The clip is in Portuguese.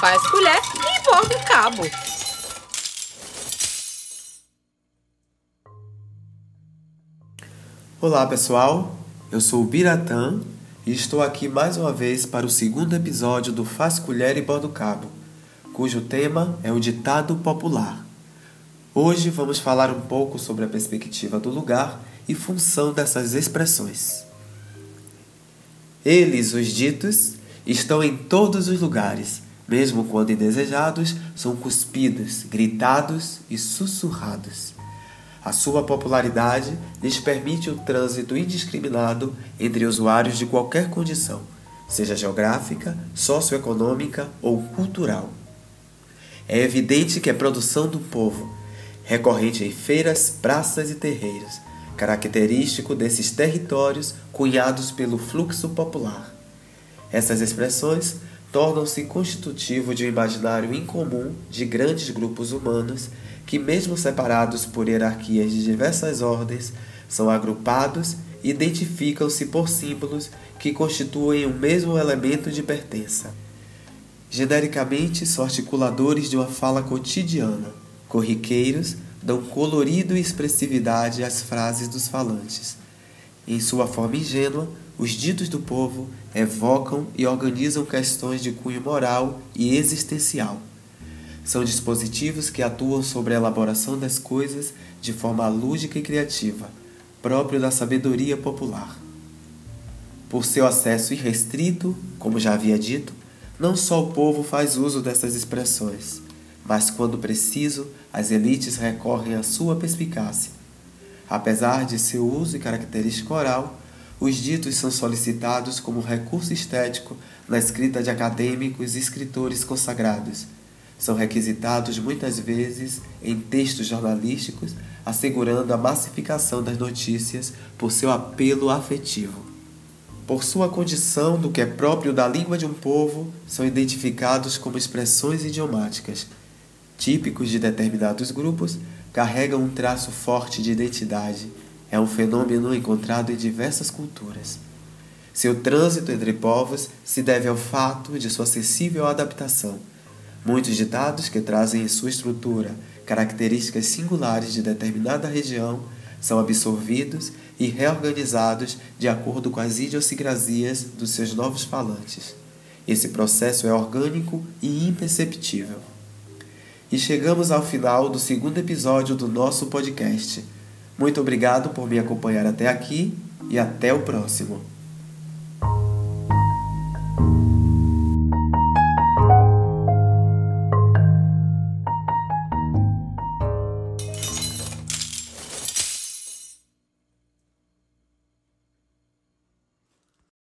faz colher e borda o cabo. Olá pessoal, eu sou o Biratã e estou aqui mais uma vez para o segundo episódio do Faz Colher e Borda o Cabo, cujo tema é o ditado popular. Hoje vamos falar um pouco sobre a perspectiva do lugar e função dessas expressões. Eles, os ditos, estão em todos os lugares, mesmo quando indesejados, são cuspidos, gritados e sussurrados. A sua popularidade lhes permite o trânsito indiscriminado entre usuários de qualquer condição, seja geográfica, socioeconômica ou cultural. É evidente que a produção do povo, recorrente em feiras, praças e terreiros, característico desses territórios cunhados pelo fluxo popular. Essas expressões tornam-se constitutivo de um imaginário incomum de grandes grupos humanos que, mesmo separados por hierarquias de diversas ordens, são agrupados e identificam-se por símbolos que constituem o mesmo elemento de pertença. Genericamente, são articuladores de uma fala cotidiana, corriqueiros dão colorido e expressividade às frases dos falantes. Em sua forma ingênua, os ditos do povo evocam e organizam questões de cunho moral e existencial. São dispositivos que atuam sobre a elaboração das coisas de forma lúdica e criativa, próprio da sabedoria popular. Por seu acesso irrestrito, como já havia dito, não só o povo faz uso dessas expressões, mas quando preciso, as elites recorrem à sua perspicácia. Apesar de seu uso e característica oral, os ditos são solicitados como recurso estético na escrita de acadêmicos e escritores consagrados. São requisitados muitas vezes em textos jornalísticos, assegurando a massificação das notícias por seu apelo afetivo. Por sua condição do que é próprio da língua de um povo, são identificados como expressões idiomáticas, típicos de determinados grupos, carregam um traço forte de identidade. É um fenômeno encontrado em diversas culturas. Seu trânsito entre povos se deve ao fato de sua acessível adaptação. Muitos ditados que trazem em sua estrutura características singulares de determinada região são absorvidos e reorganizados de acordo com as idiosincrasias dos seus novos falantes. Esse processo é orgânico e imperceptível. E chegamos ao final do segundo episódio do nosso podcast. Muito obrigado por me acompanhar até aqui e até o próximo.